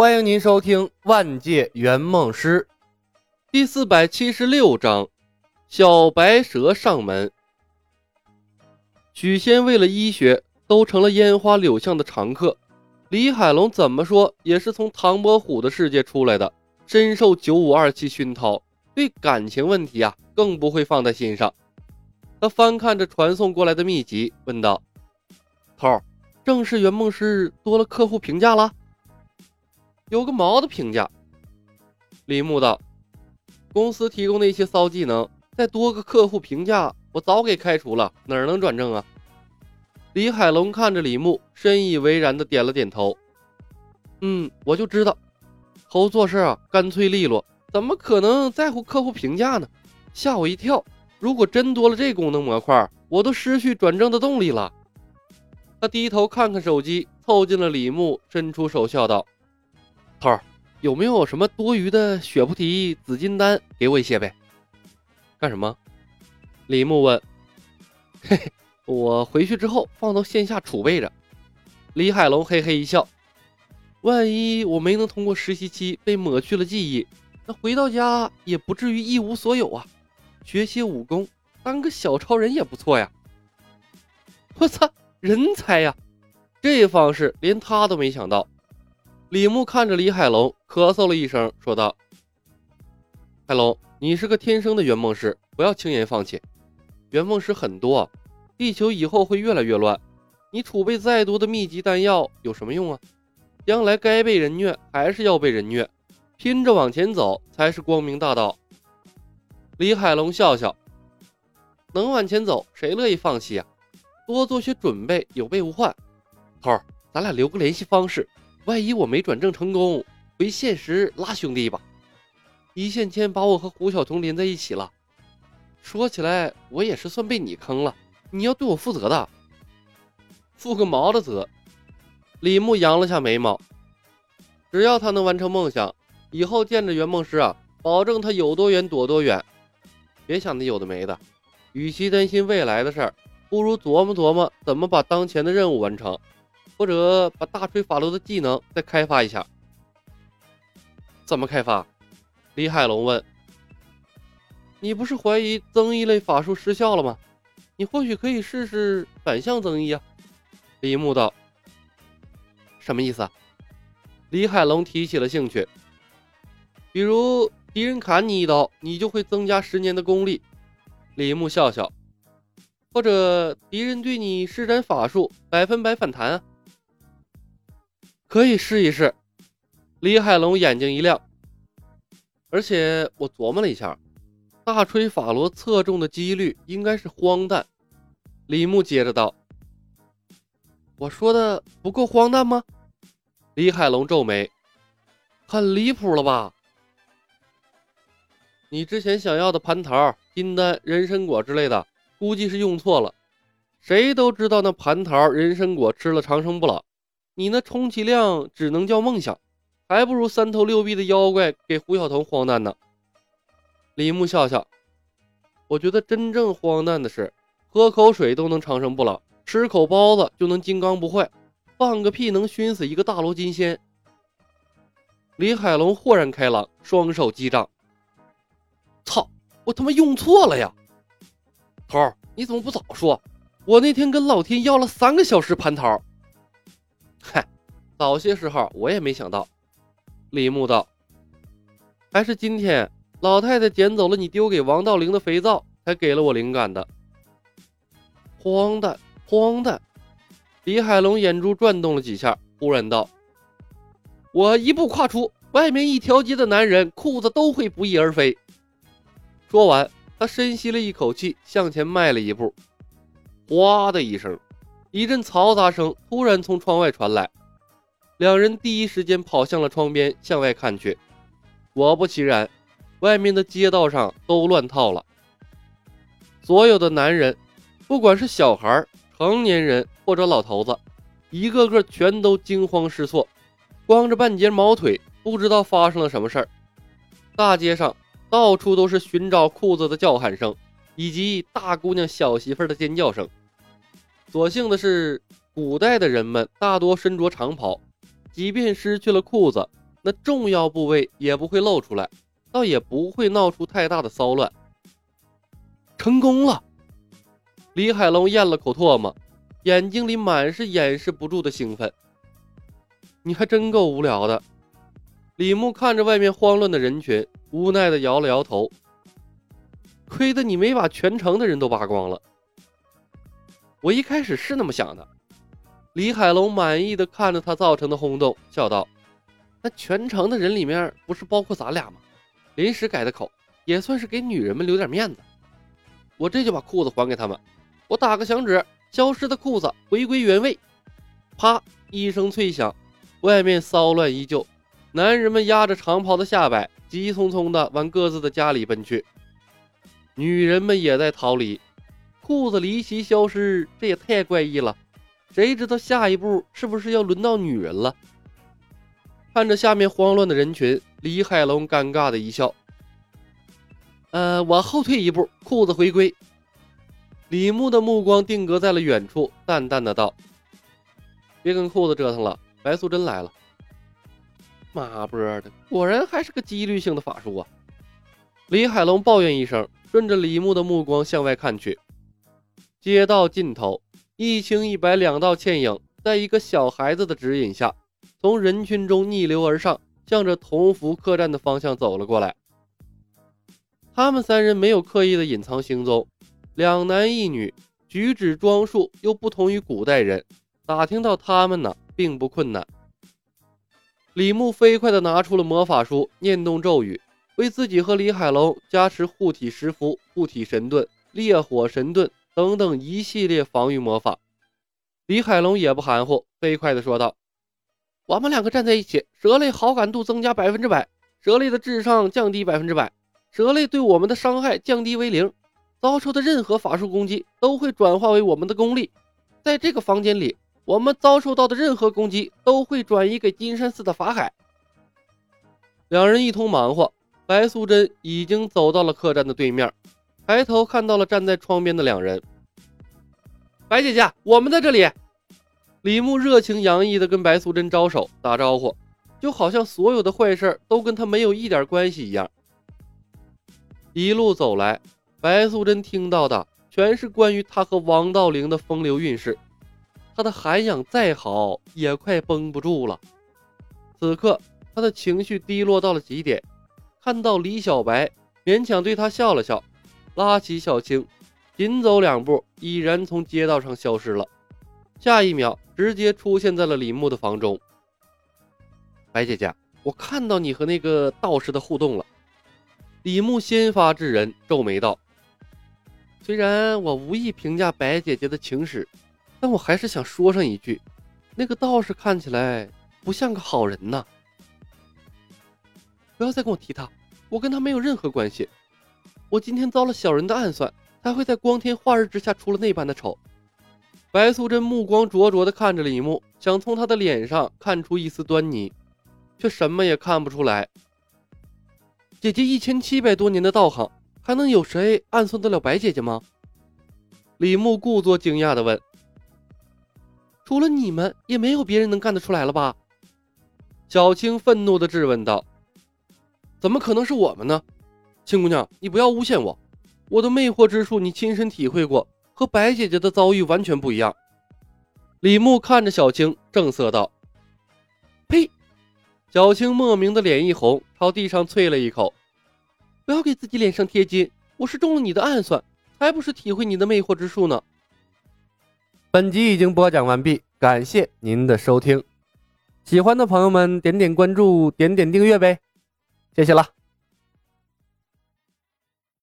欢迎您收听《万界圆梦师》第四百七十六章：小白蛇上门。许仙为了医学，都成了烟花柳巷的常客。李海龙怎么说也是从唐伯虎的世界出来的，深受九五二七熏陶，对感情问题啊更不会放在心上。他翻看着传送过来的秘籍，问道：“头儿，正式圆梦师多了客户评价了？”有个毛的评价！李牧道：“公司提供的一些骚技能，再多个客户评价，我早给开除了，哪能转正啊？”李海龙看着李牧，深以为然的点了点头：“嗯，我就知道，头做事啊干脆利落，怎么可能在乎客户评价呢？吓我一跳！如果真多了这功能模块，我都失去转正的动力了。”他低头看看手机，凑近了李牧，伸出手笑道。头儿，有没有什么多余的血菩提紫金丹？给我一些呗。干什么？李牧问。嘿嘿，我回去之后放到线下储备着。李海龙嘿嘿一笑。万一我没能通过实习期被抹去了记忆，那回到家也不至于一无所有啊。学些武功，当个小超人也不错呀。我操，人才呀！这方式连他都没想到。李牧看着李海龙，咳嗽了一声，说道：“海龙，你是个天生的圆梦师，不要轻言放弃。圆梦师很多，地球以后会越来越乱，你储备再多的秘籍丹药有什么用啊？将来该被人虐还是要被人虐，拼着往前走才是光明大道。”李海龙笑笑：“能往前走，谁乐意放弃啊？多做些准备，有备无患。头儿，咱俩留个联系方式。”万一我没转正成功，回现实拉兄弟一把。一线牵把我和胡晓彤连在一起了。说起来，我也是算被你坑了，你要对我负责的。负个毛的责！李牧扬了下眉毛。只要他能完成梦想，以后见着圆梦师啊，保证他有多远躲多远。别想那有的没的，与其担心未来的事儿，不如琢磨琢磨怎么把当前的任务完成。或者把大锤法罗的技能再开发一下，怎么开发？李海龙问。你不是怀疑增益类法术失效了吗？你或许可以试试反向增益啊。李牧道。什么意思？李海龙提起了兴趣。比如敌人砍你一刀，你就会增加十年的功力。李牧笑笑。或者敌人对你施展法术，百分百反弹啊。可以试一试，李海龙眼睛一亮。而且我琢磨了一下，大吹法罗侧重的几率应该是荒诞。李牧接着道：“我说的不够荒诞吗？”李海龙皱眉：“很离谱了吧？你之前想要的蟠桃、金丹、人参果之类的，估计是用错了。谁都知道那蟠桃、人参果吃了长生不老。”你那充其量只能叫梦想，还不如三头六臂的妖怪给胡晓彤荒诞呢。李牧笑笑，我觉得真正荒诞的是，喝口水都能长生不老，吃口包子就能金刚不坏，放个屁能熏死一个大罗金仙。李海龙豁然开朗，双手击掌，操，我他妈用错了呀！头儿，你怎么不早说？我那天跟老天要了三个小时蟠桃。嗨，早些时候我也没想到。李牧道：“还是今天老太太捡走了你丢给王道灵的肥皂，才给了我灵感的。”荒诞，荒诞！李海龙眼珠转动了几下，忽然道：“我一步跨出，外面一条街的男人裤子都会不翼而飞。”说完，他深吸了一口气，向前迈了一步。哗的一声。一阵嘈杂声突然从窗外传来，两人第一时间跑向了窗边，向外看去。果不其然，外面的街道上都乱套了。所有的男人，不管是小孩、成年人或者老头子，一个个全都惊慌失措，光着半截毛腿，不知道发生了什么事儿。大街上到处都是寻找裤子的叫喊声，以及大姑娘、小媳妇的尖叫声。所幸的是，古代的人们大多身着长袍，即便失去了裤子，那重要部位也不会露出来，倒也不会闹出太大的骚乱。成功了！李海龙咽了口唾沫，眼睛里满是掩饰不住的兴奋。你还真够无聊的。李牧看着外面慌乱的人群，无奈的摇了摇头。亏得你没把全城的人都扒光了。我一开始是那么想的。李海龙满意的看着他造成的轰动，笑道：“那全城的人里面不是包括咱俩吗？临时改的口，也算是给女人们留点面子。我这就把裤子还给他们。我打个响指，消失的裤子回归原位。啪一声脆响，外面骚乱依旧，男人们压着长袍的下摆，急匆匆的往各自的家里奔去。女人们也在逃离。裤子离奇消失，这也太怪异了。谁知道下一步是不是要轮到女人了？看着下面慌乱的人群，李海龙尴尬的一笑：“呃，我后退一步，裤子回归。”李牧的目光定格在了远处，淡淡的道：“别跟裤子折腾了，白素贞来了。”妈波的，果然还是个几率性的法术啊！李海龙抱怨一声，顺着李牧的目光向外看去。街道尽头，一青一白两道倩影，在一个小孩子的指引下，从人群中逆流而上，向着同福客栈的方向走了过来。他们三人没有刻意的隐藏行踪，两男一女，举止装束又不同于古代人，打听到他们呢，并不困难。李牧飞快地拿出了魔法书，念动咒语，为自己和李海龙加持护体石符、护体神盾、烈火神盾。等等一系列防御魔法，李海龙也不含糊，飞快地说道：“我们两个站在一起，蛇类好感度增加百分之百，蛇类的智商降低百分之百，蛇类对我们的伤害降低为零，遭受的任何法术攻击都会转化为我们的功力。在这个房间里，我们遭受到的任何攻击都会转移给金山寺的法海。”两人一通忙活，白素贞已经走到了客栈的对面。抬头看到了站在窗边的两人，白姐姐，我们在这里。李牧热情洋溢地跟白素贞招手打招呼，就好像所有的坏事都跟他没有一点关系一样。一路走来，白素贞听到的全是关于她和王道陵的风流韵事，她的涵养再好也快绷不住了。此刻，她的情绪低落到了极点，看到李小白，勉强对他笑了笑。拉起小青，紧走两步，已然从街道上消失了。下一秒，直接出现在了李牧的房中。白姐姐，我看到你和那个道士的互动了。李牧先发制人，皱眉道：“虽然我无意评价白姐姐的情史，但我还是想说上一句，那个道士看起来不像个好人呐。不要再跟我提他，我跟他没有任何关系。”我今天遭了小人的暗算，才会在光天化日之下出了那般的丑。白素贞目光灼灼地看着李牧，想从他的脸上看出一丝端倪，却什么也看不出来。姐姐一千七百多年的道行，还能有谁暗算得了白姐姐吗？李牧故作惊讶地问：“除了你们，也没有别人能干得出来了吧？”小青愤怒地质问道：“怎么可能是我们呢？”青姑娘，你不要诬陷我，我的魅惑之术你亲身体会过，和白姐姐的遭遇完全不一样。李牧看着小青，正色道：“呸！”小青莫名的脸一红，朝地上啐了一口：“不要给自己脸上贴金，我是中了你的暗算，才不是体会你的魅惑之术呢。”本集已经播讲完毕，感谢您的收听，喜欢的朋友们点点关注，点点订阅呗，谢谢了。